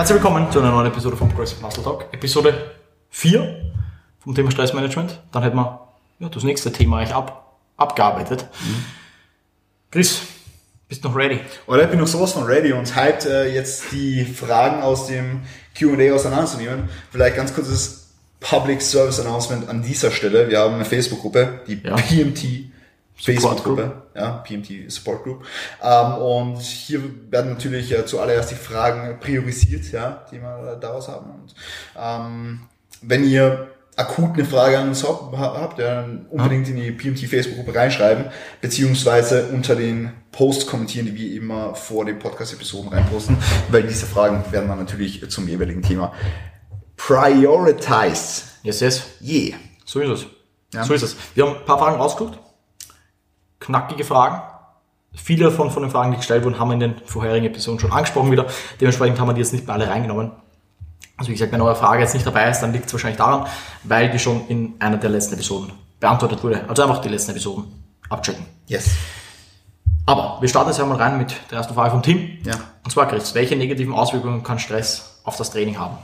Herzlich willkommen zu einer neuen Episode vom Progressive Muscle Talk. Episode 4 vom Thema Stressmanagement. Dann hätten wir ja, das nächste Thema eigentlich ab, abgearbeitet. Mhm. Chris, bist du noch ready? Oder ich bin noch sowas von ready und hyped, äh, jetzt die Fragen aus dem Q&A auseinanderzunehmen. Vielleicht ganz kurzes Public Service Announcement an dieser Stelle. Wir haben eine Facebook-Gruppe, die ja. PMT Facebook-Gruppe, ja, PMT Support Group. Ähm, und hier werden natürlich äh, zuallererst die Fragen priorisiert, ja, die wir daraus haben. Und ähm, wenn ihr akut eine Frage an uns habt, dann unbedingt in die PMT Facebook-Gruppe reinschreiben, beziehungsweise unter den Posts kommentieren, die wir immer vor den Podcast-Episoden reinposten, weil diese Fragen werden dann natürlich zum jeweiligen Thema prioritized. Yes, yes. Yeah. So ist es. Ja. So ist es. Wir haben ein paar Fragen rausgeguckt knackige Fragen. Viele von, von den Fragen, die gestellt wurden, haben wir in den vorherigen Episoden schon angesprochen wieder. Dementsprechend haben wir die jetzt nicht mehr alle reingenommen. Also wie gesagt, wenn eure Frage jetzt nicht dabei ist, dann liegt es wahrscheinlich daran, weil die schon in einer der letzten Episoden beantwortet wurde. Also einfach die letzten Episoden abchecken. Yes. Aber wir starten jetzt einmal rein mit der ersten Frage vom Team. Ja. Und zwar, Chris, welche negativen Auswirkungen kann Stress auf das Training haben?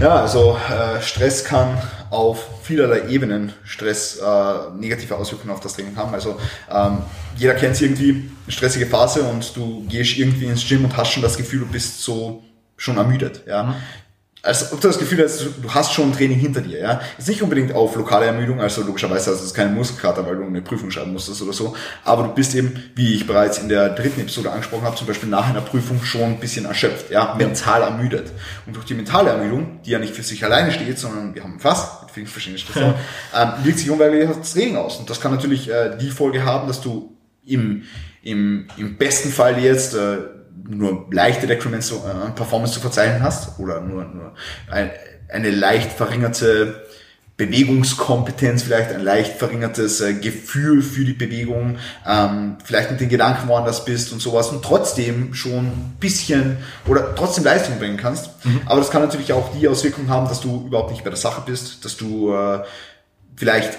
Ja, also äh, Stress kann auf vielerlei Ebenen Stress äh, negative Auswirkungen auf das Training haben. Also ähm, jeder kennt es irgendwie, eine stressige Phase und du gehst irgendwie ins Gym und hast schon das Gefühl, du bist so schon ermüdet. Ja. Als ob du das Gefühl hast, du hast schon ein Training hinter dir, ja. Ist nicht unbedingt auf lokale Ermüdung, also logischerweise hast du keine Muskelkater, weil du eine Prüfung schreiben musstest oder so. Aber du bist eben, wie ich bereits in der dritten Episode angesprochen habe, zum Beispiel nach einer Prüfung schon ein bisschen erschöpft, ja, mental ermüdet. Und durch die mentale Ermüdung, die ja nicht für sich alleine steht, sondern wir haben fast mit vielen verschiedenen Stationen, ähm, wirkt sich unweigerlich das Training aus. Und das kann natürlich äh, die Folge haben, dass du im, im, im besten Fall jetzt äh, nur leichte Decrements an äh, Performance zu verzeichnen hast oder nur, nur ein, eine leicht verringerte Bewegungskompetenz, vielleicht ein leicht verringertes äh, Gefühl für die Bewegung, ähm, vielleicht mit den Gedanken woanders bist und sowas und trotzdem schon ein bisschen oder trotzdem Leistung bringen kannst. Mhm. Aber das kann natürlich auch die Auswirkung haben, dass du überhaupt nicht bei der Sache bist, dass du äh, vielleicht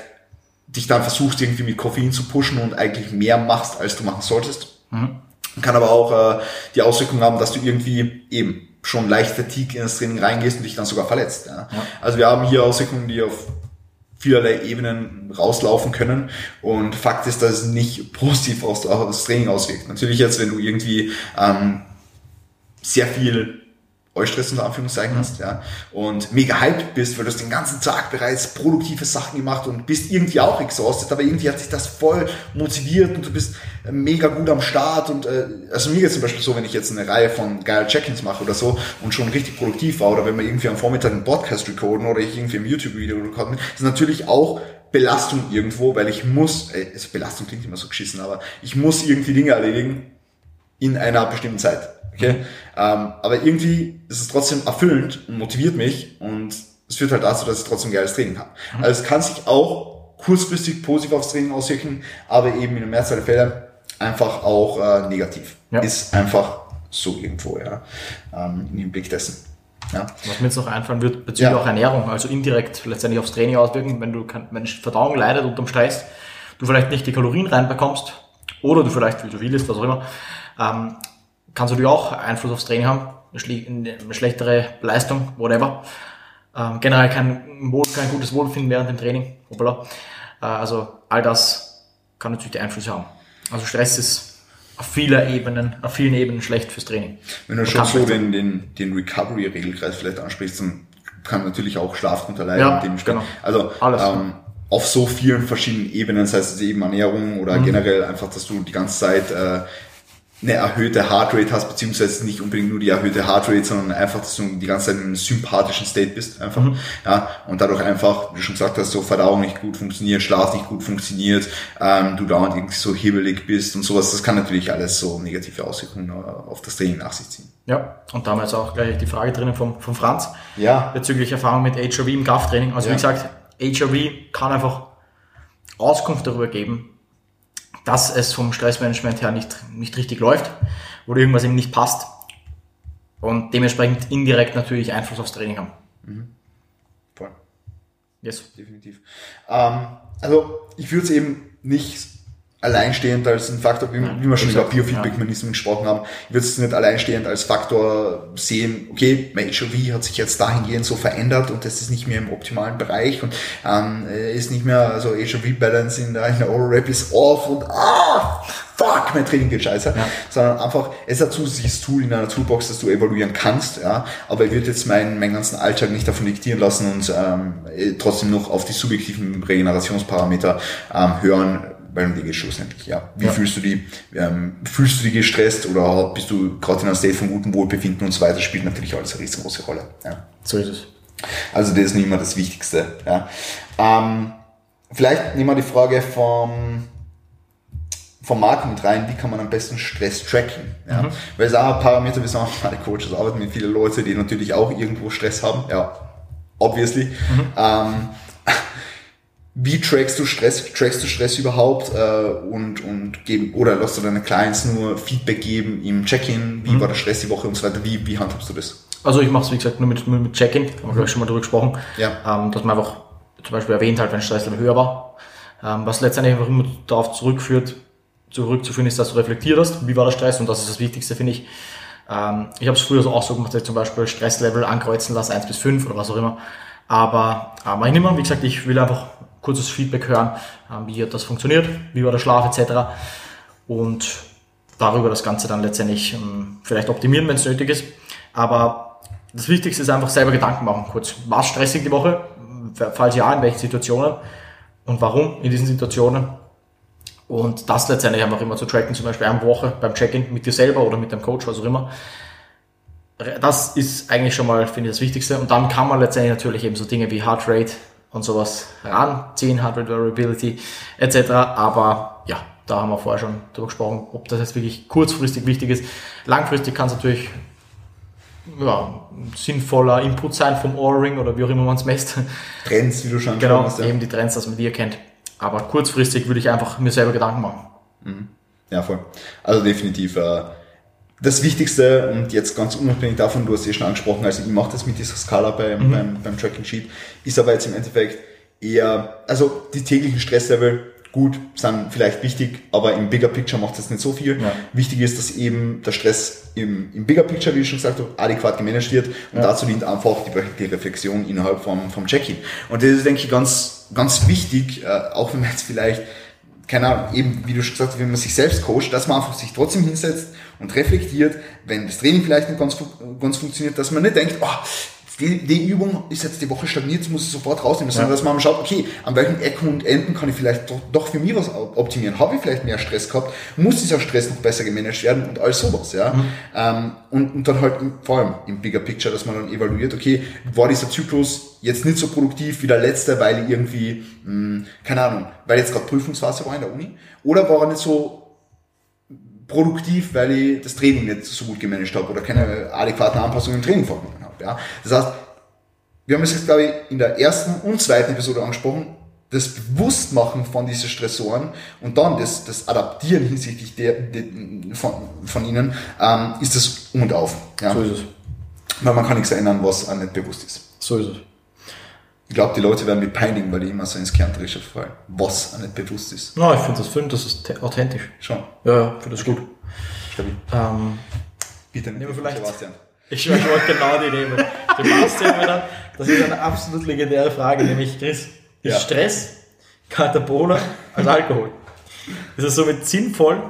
dich dann versuchst irgendwie mit Koffein zu pushen und eigentlich mehr machst, als du machen solltest. Mhm. Kann aber auch äh, die Auswirkung haben, dass du irgendwie eben schon leicht Fatigue in das Training reingehst und dich dann sogar verletzt. Ja. ja. Also wir haben hier Auswirkungen, die auf vielerlei Ebenen rauslaufen können. Und Fakt ist, dass es nicht positiv auf das Training auswirkt. Natürlich jetzt, wenn du irgendwie ähm, sehr viel Eustress unter Anführungszeichen hast, ja, und mega hyped bist, weil du hast den ganzen Tag bereits produktive Sachen gemacht und bist irgendwie auch exhausted, aber irgendwie hat sich das voll motiviert und du bist mega gut am Start und äh, also mir geht zum Beispiel so, wenn ich jetzt eine Reihe von geilen Check-ins mache oder so und schon richtig produktiv war oder wenn wir irgendwie am Vormittag einen Podcast recorden oder ich irgendwie ein YouTube-Video recorden, ist natürlich auch Belastung irgendwo, weil ich muss, äh, Belastung klingt immer so geschissen, aber ich muss irgendwie Dinge erledigen in einer bestimmten Zeit. Okay? Mhm. Ähm, aber irgendwie ist es trotzdem erfüllend und motiviert mich und es führt halt dazu, dass ich trotzdem geiles Training habe. Mhm. Also es kann sich auch kurzfristig positiv aufs Training auswirken, aber eben in der Mehrzahl der Fälle einfach auch äh, negativ. Ja. Ist einfach so irgendwo, ja, ähm, dem Blick dessen. Ja. Was mir jetzt noch einfallen wird, bezüglich ja. auch Ernährung, also indirekt letztendlich aufs Training auswirken, wenn du wenn Verdauung leidet unterm Stress, du vielleicht nicht die Kalorien reinbekommst oder du vielleicht viel zu viel isst, was auch immer, ähm, kann es natürlich auch Einfluss aufs Training haben, eine schlechtere Leistung, whatever. Ähm, generell kein, Wohl, kein gutes Wohlbefinden während dem Training. Hoppala. Äh, also all das kann natürlich Einfluss haben. Also Stress ist auf vielen Ebenen, auf vielen Ebenen schlecht fürs Training. Wenn du schon so den, den, den Recovery-Regelkreis vielleicht ansprichst, dann kann natürlich auch Schlaf drunter leiden. Ja, genau. Also Alles, ähm, auf so vielen verschiedenen Ebenen, das heißt eben Ernährung oder mhm. generell einfach, dass du die ganze Zeit äh, eine erhöhte Heartrate hast, beziehungsweise nicht unbedingt nur die erhöhte Heartrate, sondern einfach, dass du die ganze Zeit in einem sympathischen State bist, einfach, mhm. ja, und dadurch einfach, wie du schon gesagt hast, so Verdauung nicht gut funktioniert, Schlaf nicht gut funktioniert, ähm, du dauernd irgendwie so hebelig bist und sowas, das kann natürlich alles so negative Auswirkungen auf das Training nach sich ziehen. Ja, und da haben wir jetzt auch gleich die Frage drinnen vom, vom Franz, ja. bezüglich Erfahrung mit HRV im Krafttraining. Also ja. wie gesagt, HRV kann einfach Auskunft darüber geben, dass es vom Stressmanagement her nicht, nicht richtig läuft oder irgendwas ihm nicht passt und dementsprechend indirekt natürlich Einfluss aufs Training haben. Mhm. Voll. Yes. Definitiv. Ähm, also ich würde es eben nicht alleinstehend als ein Faktor, wie, wie wir schon über Biofeedback-Mechanismen gesprochen haben, ich würde es nicht alleinstehend als Faktor sehen, okay, mein HOV hat sich jetzt dahingehend so verändert und das ist nicht mehr im optimalen Bereich und ähm, ist nicht mehr, also HOV-Balance in der, in der Oral-Rap ist off und ah, fuck, mein Training geht scheiße, ja. sondern einfach, es ist ein zusätzliches Tool in einer Toolbox, das du evaluieren kannst, ja, aber ich würde jetzt meinen, meinen ganzen Alltag nicht davon diktieren lassen und ähm, trotzdem noch auf die subjektiven Regenerationsparameter ähm, hören, weil um die geht schlussendlich, ja. Wie ja. fühlst du die? Ähm, fühlst du dich gestresst oder bist du gerade in einem State von gutem Wohlbefinden und so weiter, spielt natürlich alles eine riesengroße Rolle. Ja. So ist es. Also das ist nicht immer das Wichtigste. Ja. Ähm, vielleicht nehmen wir die Frage vom, vom Markt mit rein, wie kann man am besten Stress tracken? Ja? Mhm. Weil es auch ein Parameter, wir sagen, alle Coaches arbeiten mit vielen Leuten, die natürlich auch irgendwo Stress haben. Ja, obviously. Mhm. Ähm, wie trackst du Stress? Trackst du Stress überhaupt äh, und und geben oder lässt du deine Clients nur Feedback geben im Check-in? Wie mhm. war der Stress die Woche und so weiter? Wie wie handhabst du das? Also ich mache es wie gesagt nur mit, nur mit Check-in. Haben wir glaube ich schon mal drüber gesprochen. Ja. Ähm, dass man einfach zum Beispiel erwähnt halt, wenn Stresslevel höher war. Ähm, was letztendlich einfach immer darauf zurückführt, zurückzuführen ist, dass du reflektiert hast, wie war der Stress und das ist das Wichtigste, finde ich. Ähm, ich habe es früher so auch so gemacht, dass ich zum Beispiel Stresslevel ankreuzen lasse, 1 bis 5 oder was auch immer. Aber äh, mache ich nicht mehr. Wie gesagt, ich will einfach kurzes Feedback hören, ähm, wie hat das funktioniert, wie war der Schlaf etc. Und darüber das Ganze dann letztendlich ähm, vielleicht optimieren, wenn es nötig ist. Aber das Wichtigste ist einfach selber Gedanken machen. Kurz, war es stressig die Woche? Falls ja, in welchen Situationen? Und warum in diesen Situationen? Und das letztendlich einfach immer zu tracken, zum Beispiel eine Woche beim Check-in mit dir selber oder mit deinem Coach, was auch immer. Das ist eigentlich schon mal, finde ich, das Wichtigste. Und dann kann man letztendlich natürlich eben so Dinge wie Heart Rate, und sowas ranziehen, Hardware Variability etc. Aber ja, da haben wir vorher schon darüber gesprochen, ob das jetzt wirklich kurzfristig wichtig ist. Langfristig kann es natürlich ja, sinnvoller Input sein vom Ohrring oder wie auch immer man es messt. Trends, wie du schon Genau, hast, ja. eben die Trends, dass man die erkennt. Aber kurzfristig würde ich einfach mir selber Gedanken machen. Mhm. Ja, voll. Also definitiv. Äh, das Wichtigste, und jetzt ganz unabhängig davon, du hast eh schon angesprochen, also ich mache das mit dieser Skala beim, mhm. beim, beim Tracking Sheet, ist aber jetzt im Endeffekt eher, also die täglichen Stresslevel, gut, sind vielleicht wichtig, aber im Bigger Picture macht das nicht so viel. Ja. Wichtig ist, dass eben der Stress im, im Bigger Picture, wie ich schon gesagt habe, adäquat gemanagt wird und ja. dazu dient einfach die, die Reflexion innerhalb vom, vom Check-in. Und das ist, denke ich, ganz, ganz wichtig, äh, auch wenn man jetzt vielleicht keine Ahnung, eben, wie du schon gesagt hast, wenn man sich selbst coacht, dass man einfach sich trotzdem hinsetzt und reflektiert, wenn das Training vielleicht nicht ganz, ganz funktioniert, dass man nicht denkt, oh, die, die Übung ist jetzt die Woche stagniert, muss ich sofort rausnehmen, sondern ja. dass man schaut, okay, an welchen Ecken und Enden kann ich vielleicht doch, doch für mich was optimieren? Habe ich vielleicht mehr Stress gehabt? Muss dieser Stress noch besser gemanagt werden und all sowas, ja? Mhm. Ähm, und, und dann halt im, vor allem im Bigger Picture, dass man dann evaluiert, okay, war dieser Zyklus jetzt nicht so produktiv wie der letzte, weil ich irgendwie, mh, hm, keine Ahnung, weil jetzt gerade Prüfungsphase war in der Uni? Oder war er nicht so produktiv, weil ich das Training nicht so gut gemanagt habe oder keine adäquaten Anpassungen im Training vorgenommen habe. Ja? Das heißt, wir haben es jetzt, glaube ich, in der ersten und zweiten Episode angesprochen, das Bewusstmachen von diesen Stressoren und dann das, das Adaptieren hinsichtlich der, der von, von ihnen, ähm, ist das um und auf. Ja? So ist es. Weil man kann nichts erinnern, was einem nicht bewusst ist. So ist es. Ich glaube, die Leute werden mich peinigen, weil ich immer so ins Kernterische fallen, was einem nicht bewusst ist. Ja, ich finde das, find, das ist authentisch. Schon. Ja, ja, finde das gut. Stabil. Ähm, Bitte nehmen wir vielleicht. Sebastian. Ich, wollte genau die nehmen. Sebastian wieder, das ist eine absolut legendäre Frage, nämlich Chris, ist ja. Stress Katabola als Alkohol? Ist es somit sinnvoll,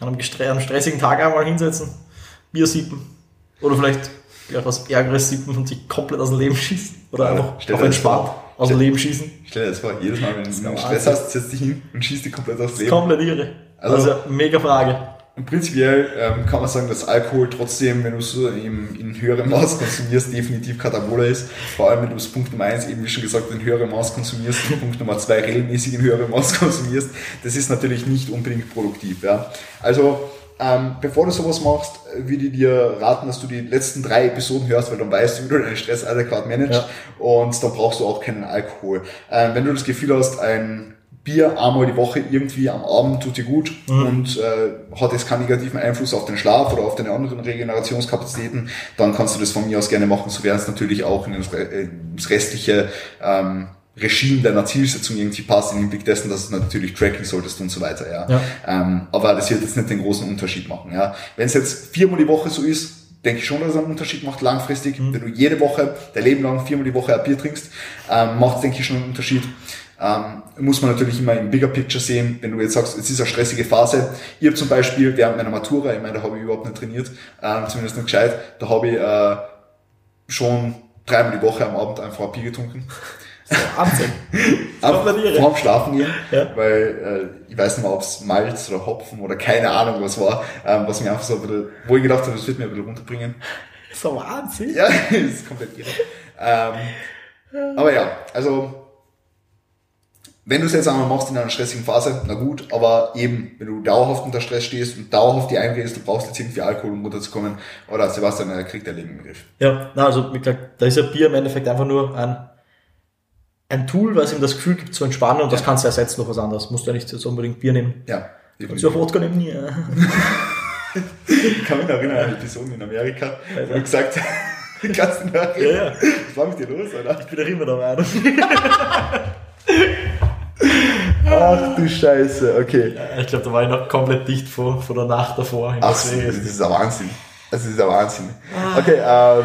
an einem, einem stressigen Tag einmal hinsetzen, Bier sippen oder vielleicht etwas Ärgeres sippen und sich komplett aus dem Leben schießen? Oder einfach auf entspannt aus dem Leben schießen? Stell dir das vor, jedes Mal, wenn du Stress hast, setzt dich hin und schießt dich komplett aus dem Leben. Komplett irre. Also, also mega Frage. Und prinzipiell ähm, kann man sagen, dass Alkohol trotzdem, wenn du es im, in höherem Maß konsumierst, definitiv Katabola ist. Vor allem, wenn du es Punkt Nummer eins eben wie schon gesagt in höherem Maß konsumierst und Punkt Nummer zwei regelmäßig in höherem Maß konsumierst. Das ist natürlich nicht unbedingt produktiv. Ja. Also ähm, bevor du sowas machst, würde ich dir raten, dass du die letzten drei Episoden hörst, weil dann weißt du, wie du deinen Stress adäquat managst ja. und dann brauchst du auch keinen Alkohol. Ähm, wenn du das Gefühl hast, ein Bier einmal die Woche irgendwie am Abend tut dir gut mhm. und äh, hat jetzt keinen negativen Einfluss auf den Schlaf oder auf deine anderen Regenerationskapazitäten, dann kannst du das von mir aus gerne machen. So wäre es natürlich auch in das, äh, das restliche ähm, Regime deiner Zielsetzung irgendwie passt, im Hinblick dessen, dass du natürlich tracken solltest und so weiter, ja. Ja. Ähm, aber das wird jetzt nicht den großen Unterschied machen, ja. Wenn es jetzt viermal die Woche so ist, denke ich schon, dass es einen Unterschied macht langfristig. Wenn du jede Woche, dein Leben lang viermal die Woche ein Bier trinkst, ähm, macht es, denke ich, schon einen Unterschied. Ähm, muss man natürlich immer im Bigger Picture sehen, wenn du jetzt sagst, es ist eine stressige Phase. Ich habe zum Beispiel während meiner Matura, ich meine, da habe ich überhaupt nicht trainiert, ähm, zumindest nicht gescheit, da habe ich äh, schon dreimal die Woche am Abend einfach ein Bier getrunken. Einfach Gratuliere. vorm Schlafen gehen, Ja. weil äh, ich weiß nicht mehr, ob es Malz oder Hopfen oder keine Ahnung was war, ähm, was mir einfach so ein bisschen, wo ich gedacht habe, das wird mir ein bisschen runterbringen. So Wahnsinn. Ja, das ist komplett irre. Ähm, aber ja, also wenn du es jetzt einmal machst in einer stressigen Phase, na gut, aber eben, wenn du dauerhaft unter Stress stehst und dauerhaft die einredest, du brauchst jetzt irgendwie Alkohol, um runterzukommen, oder Sebastian, er kriegt dein Leben im Griff. Ja, na, also wie gesagt, da ist ja Bier im Endeffekt einfach nur ein, ein Tool, was ihm das Gefühl gibt zu entspannen und das kannst du ersetzen durch was anderes. Musst du ja nicht jetzt unbedingt Bier nehmen. Ja. Kannst du auch Wodka nehmen? Ja. Ich kann mich noch erinnern an Episoden in Amerika, wo du gesagt kannst du noch erinnern? Ja, ja. Was war mit dir los, oder? Ich bin auch immer der Meinung. Ach du Scheiße, okay. Ich glaube, da war ich noch komplett dicht vor, vor der Nacht davor. Ach, das ist ein Wahnsinn. Das ist ein Wahnsinn. Okay, ähm,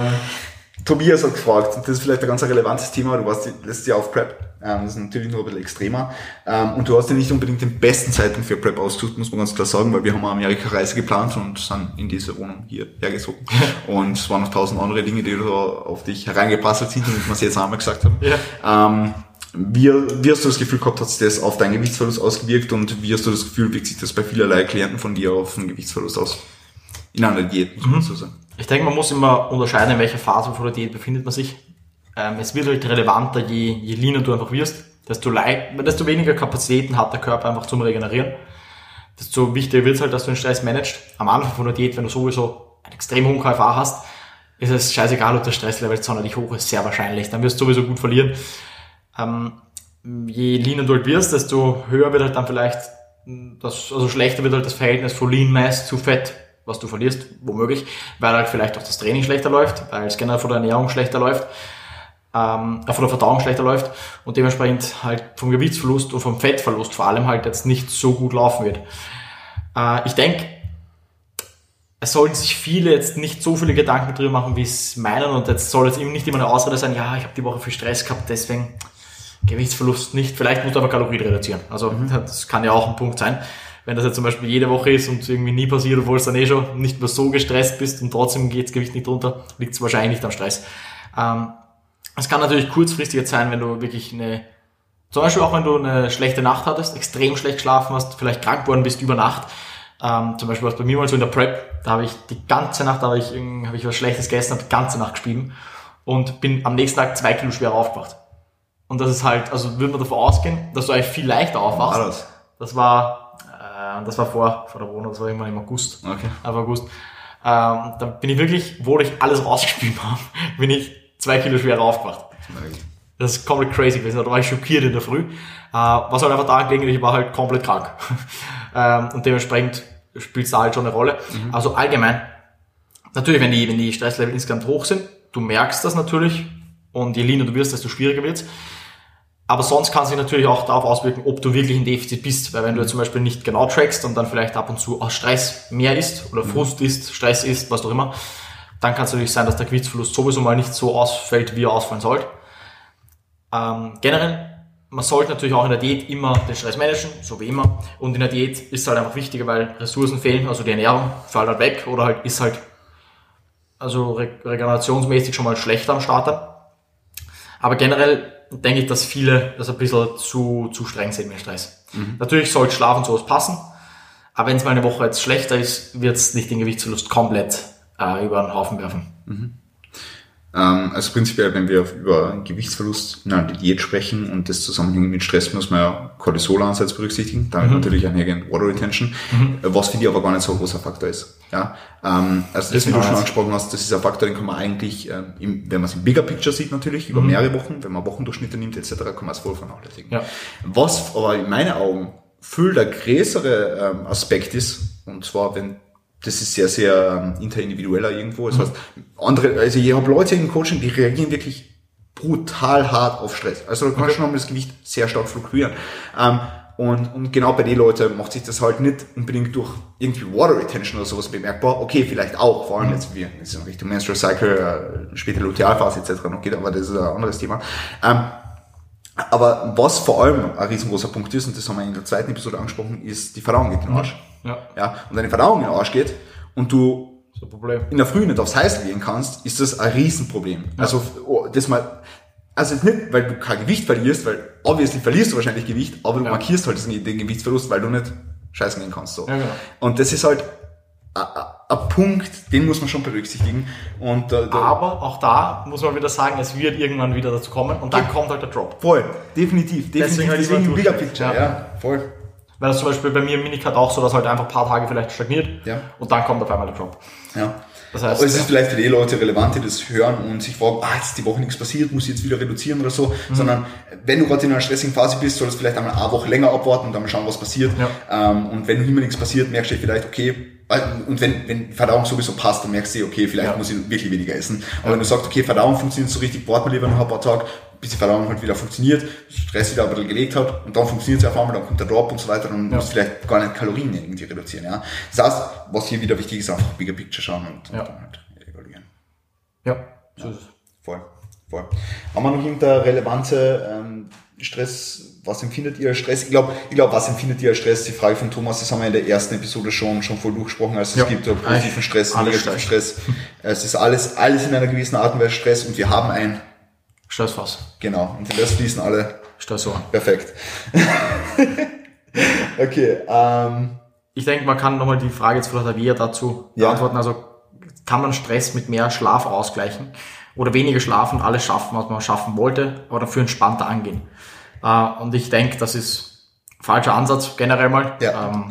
Tobias hat gefragt, und das ist vielleicht ein ganz relevantes Thema, du warst letztes Jahr auf Prep, ähm, das ist natürlich nur ein bisschen extremer, ähm, und du hast ja nicht unbedingt den besten Zeitpunkt für Prep ausgesucht, muss man ganz klar sagen, weil wir haben eine Amerika-Reise geplant und sind in diese Wohnung hier hergezogen. und es waren noch tausend andere Dinge, die da auf dich hereingeprasselt sind, damit wir es jetzt einmal gesagt haben. Ja. Ähm, wie, wie hast du das Gefühl gehabt, hat sich das auf deinen Gewichtsverlust ausgewirkt und wie hast du das Gefühl, wirkt sich das bei vielerlei Klienten von dir auf den Gewichtsverlust aus? In einer Diät, muss man so sagen. Ich denke, man muss immer unterscheiden, in welcher Phase von der Diät befindet man sich. Ähm, es wird halt relevanter, je, je leaner du einfach wirst, desto, desto weniger Kapazitäten hat der Körper einfach zum Regenerieren. Desto wichtiger wird es halt, dass du den Stress managst. Am Anfang von der Diät, wenn du sowieso einen extrem hohen KFA hast, ist es scheißegal, ob der Stresslevel sonderlich hoch ist, sehr wahrscheinlich. Dann wirst du sowieso gut verlieren. Ähm, je leaner du halt wirst, desto höher wird halt dann vielleicht, das, also schlechter wird halt das Verhältnis von Lean Mass zu Fett, was du verlierst, womöglich, weil halt vielleicht auch das Training schlechter läuft, weil es generell von der Ernährung schlechter läuft, ähm, äh, von der Verdauung schlechter läuft und dementsprechend halt vom Gewichtsverlust und vom Fettverlust vor allem halt jetzt nicht so gut laufen wird. Äh, ich denke, es sollten sich viele jetzt nicht so viele Gedanken drüber machen, wie es meinen und jetzt soll jetzt eben nicht immer eine Ausrede sein, ja, ich habe die Woche viel Stress gehabt, deswegen Gewichtsverlust nicht. Vielleicht musst du aber Kalorien reduzieren. Also das kann ja auch ein Punkt sein. Wenn das jetzt zum Beispiel jede Woche ist und irgendwie nie passiert, obwohl du dann eh schon nicht mehr so gestresst bist und trotzdem geht das Gewicht nicht runter, liegt es wahrscheinlich nicht am Stress. Ähm, es kann natürlich kurzfristig jetzt sein, wenn du wirklich eine, zum Beispiel auch wenn du eine schlechte Nacht hattest, extrem schlecht geschlafen hast, vielleicht krank geworden bist über Nacht. Ähm, zum Beispiel war es bei mir mal so in der Prep, da habe ich die ganze Nacht, da habe ich, habe ich was Schlechtes gegessen, habe die ganze Nacht gespielt und bin am nächsten Tag zwei Kilo schwerer aufgewacht. Und das ist halt, also würde man davon ausgehen, dass du eigentlich viel leichter aufwachst. War das? Das war, äh, das war vor, vor der Wohnung, das war irgendwann im August. Okay. Ab August. Ähm, dann bin ich wirklich, wo ich alles rausgespielt habe, bin ich zwei Kilo schwerer aufgewacht. Das ist komplett crazy gewesen. Da war ich schockiert in der Früh. Äh, was halt einfach daran gelegen, ich war halt komplett krank. ähm, und dementsprechend spielt es da halt schon eine Rolle. Also allgemein, natürlich, wenn die, wenn die Stresslevel insgesamt hoch sind, du merkst das natürlich. Und je leaner du wirst, desto schwieriger wird's. Aber sonst kann sich natürlich auch darauf auswirken, ob du wirklich in Defizit bist. Weil wenn du zum Beispiel nicht genau trackst und dann vielleicht ab und zu aus Stress mehr isst oder Frust isst, Stress isst, was auch immer, dann kann es natürlich sein, dass der Gewichtsverlust sowieso mal nicht so ausfällt, wie er ausfallen sollte. Ähm, generell, man sollte natürlich auch in der Diät immer den Stress managen, so wie immer. Und in der Diät ist es halt einfach wichtiger, weil Ressourcen fehlen, also die Ernährung fällt halt weg oder halt ist halt also re regenerationsmäßig schon mal schlechter am Start. dann. Aber generell denke ich, dass viele das ein bisschen zu, zu streng sehen mit Stress. Natürlich soll Schlaf und sowas passen, aber wenn es mal eine Woche jetzt schlechter ist, wird es nicht den Gewichtsverlust komplett äh, über den Haufen werfen. Ähm, also prinzipiell, wenn wir über Gewichtsverlust in einer Diät sprechen und das Zusammenhängt mit Stress, muss man ja Cortisolansatz berücksichtigen, damit natürlich einhergehend Water Retention, äh, was für die aber gar nicht so ein großer Faktor ist. Ja? Ähm, also das, wie du schon angesprochen hast, das ist ein Faktor, den kann man eigentlich, ähm, im, wenn man es im Bigger Picture sieht natürlich, über mehrere Wochen, wenn man Wochendurchschnitte nimmt etc., kann man es voll vernachlässigen. Ja. Was aber in meinen Augen viel der größere ähm, Aspekt ist, und zwar wenn das ist sehr, sehr ähm, interindividueller irgendwo. Das heißt, andere, also ich habe Leute im Coaching, die reagieren wirklich brutal hart auf Stress. Also da kann schon mal das Gewicht sehr stark fluktuieren. Ähm, und, und genau bei den Leuten macht sich das halt nicht unbedingt durch irgendwie Water Retention oder sowas bemerkbar. Okay, vielleicht auch, vor allem jetzt wie jetzt in Richtung Menstrual Cycle, äh, später Lutealphase etc. noch geht, aber das ist ein anderes Thema. Ähm, aber was vor allem ein riesengroßer Punkt ist, und das haben wir in der zweiten Episode angesprochen, ist, die Verdauung geht in den Arsch. Ja. Ja, und deine Verdauung in den Arsch geht und du So ein Problem. in der Früh nicht aufs Heiß gehen kannst, ist das ein Riesenproblem. Also oh, das mal, also jetzt nicht, weil du kein Gewicht verlierst, weil obviously verlierst du wahrscheinlich Gewicht, aber du Ja. markierst halt den Gewichtsverlust, weil du nicht scheißen gehen kannst. So. Ja, genau. Und das ist halt ein- Punkt, den muss man schon berücksichtigen. Und da, Aber auch da muss man wieder sagen, es wird irgendwann wieder dazu kommen und dann kommt halt der Drop. voll, definitiv, definitiv, Deswegen halt deswegen, Bigger durchgehen. Picture, Ja. ja, voll. Weil das zum Beispiel bei mir im Minicut auch so, dass halt einfach ein paar Tage vielleicht stagniert Ja. und dann kommt auf einmal der Drop. Ja. Das heißt, Aber es ist ja. vielleicht für die Leute relevant, die das hören und sich fragen, ah, jetzt ist die Woche nichts passiert, muss ich jetzt wieder reduzieren oder so, Mhm. sondern wenn du gerade in einer stressigen Phase bist, solltest du vielleicht einmal eine Woche länger abwarten und dann mal schauen, was passiert. Ja. Ähm, und wenn immer nichts passiert, merkst du vielleicht, okay, äh, und wenn, wenn Verdauung sowieso passt, dann merkst du, okay, vielleicht Ja. muss ich wirklich weniger essen. Aber wenn du sagst, okay, Verdauung funktioniert so richtig, warte mal lieber noch ein paar Tage, bis die Verdauung halt wieder funktioniert, Stress wieder ein bisschen gelegt hat und dann funktioniert es auf einmal, dann kommt der Drop und so weiter, dann Ja. musst du vielleicht gar nicht Kalorien irgendwie reduzieren. Ja? Das heißt, was hier wieder wichtig ist, einfach Bigger Picture schauen und, Ja. und dann halt evaluieren. Ja, so ist es. Voll, voll. Haben wir noch irgendeine relevante ähm, Stress? Was empfindet ihr als Stress? Ich glaube, ich glaub, was empfindet ihr als Stress? Die Frage von Thomas, das haben wir in der ersten Episode schon, schon voll durchgesprochen. Also Ja. es gibt äh, positiven Stress, negativen Stress. Es ist alles, alles in einer gewissen Art und Weise Stress und wir haben ein, Stressfass. genau, und das fließen alle Stressoren. perfekt. okay, ähm, Ich denke, man kann nochmal die Frage jetzt von der Tavia dazu Ja. beantworten. Also kann man Stress mit mehr Schlaf ausgleichen oder weniger schlafen, alles schaffen, was man schaffen wollte, aber dafür entspannter angehen. Äh, und ich denke, das ist falscher Ansatz generell mal. Ja. Ähm,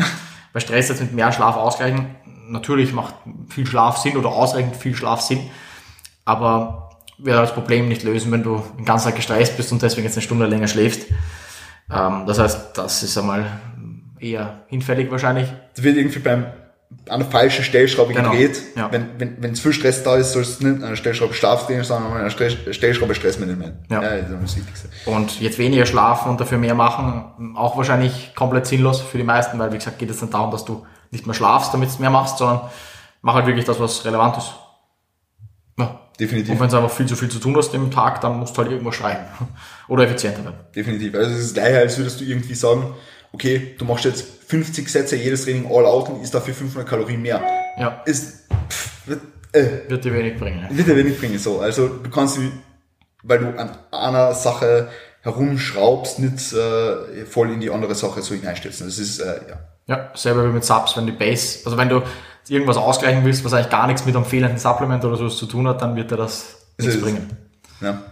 bei Stress jetzt mit mehr Schlaf ausgleichen, natürlich macht viel Schlaf Sinn oder ausreichend viel Schlaf Sinn, aber wird das Problem nicht lösen, wenn du den ganzen Tag gestresst bist und deswegen jetzt eine Stunde länger schläfst. Ähm, das heißt, das ist einmal eher hinfällig wahrscheinlich. da wird irgendwie beim an der falschen Stellschraube Genau, gedreht. ja. Wenn, wenn, wenn zu viel Stress da ist, sollst du nicht an der Stellschraube Schlaf drehen, sondern an der Stress- Stellschraube Stressmanagement. Ja. das ist das Wichtigste. Und jetzt weniger schlafen und dafür mehr machen, auch wahrscheinlich komplett sinnlos für die meisten, weil wie gesagt geht es nicht darum, dass du nicht mehr schlafst, damit du mehr machst, sondern mach halt wirklich das, was relevant ist. Ja. Definitiv. Und wenn du einfach viel zu viel zu tun hast im Tag, dann musst du halt irgendwo schreiben. Oder effizienter werden. Definitiv. Also es ist gleicher, als würdest du irgendwie sagen, okay, du machst jetzt 50 Sätze jedes Training all out und isst dafür 500 Kalorien mehr. Ja, Ist, pff, wird, äh, wird dir wenig bringen. Wird dir wenig bringen, so. Also du kannst, weil du an einer Sache herumschraubst, nicht äh, voll in die andere Sache so hineinstürzen. Das ist, äh, ja. Ja, selber wie mit Subs, wenn die Base, also wenn du irgendwas ausgleichen willst, was eigentlich gar nichts mit einem fehlenden Supplement oder so zu tun hat, dann wird dir das nichts ist- bringen. ja.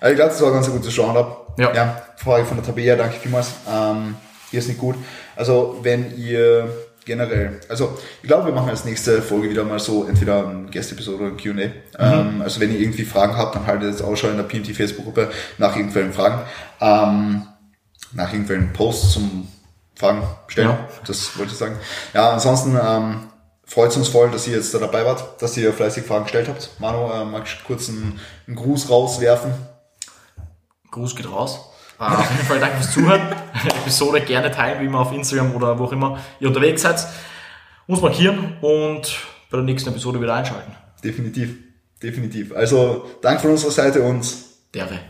Also ich glaube, das war ein ganz gutes Roundup. Ja. ja. Frage von der Tabea, danke vielmals. Ähm, hier ist nicht gut. Also wenn ihr generell, also ich glaube, wir machen als nächste Folge wieder mal so entweder eine Gästeepisode oder ein Q&A. Ähm, also wenn ihr irgendwie Fragen habt, dann haltet jetzt Ausschau in der PMT Facebook-Gruppe nach irgendwelchen Fragen. Ähm, nach irgendwelchen Posts zum Fragen stellen. Ja. Das wollte ich sagen. Ja, ansonsten ähm, freut es uns voll, dass ihr jetzt da dabei wart, dass ihr fleißig Fragen gestellt habt. Manu, äh, magst du kurz einen, einen Gruß rauswerfen? Gruß geht raus. Äh, auf jeden Fall danke fürs Zuhören. Episode gerne teilen, wie immer auf Instagram oder wo auch immer ihr unterwegs seid. Uns markieren und bei der nächsten Episode wieder einschalten. Definitiv, definitiv. Also, danke von unserer Seite und Dere.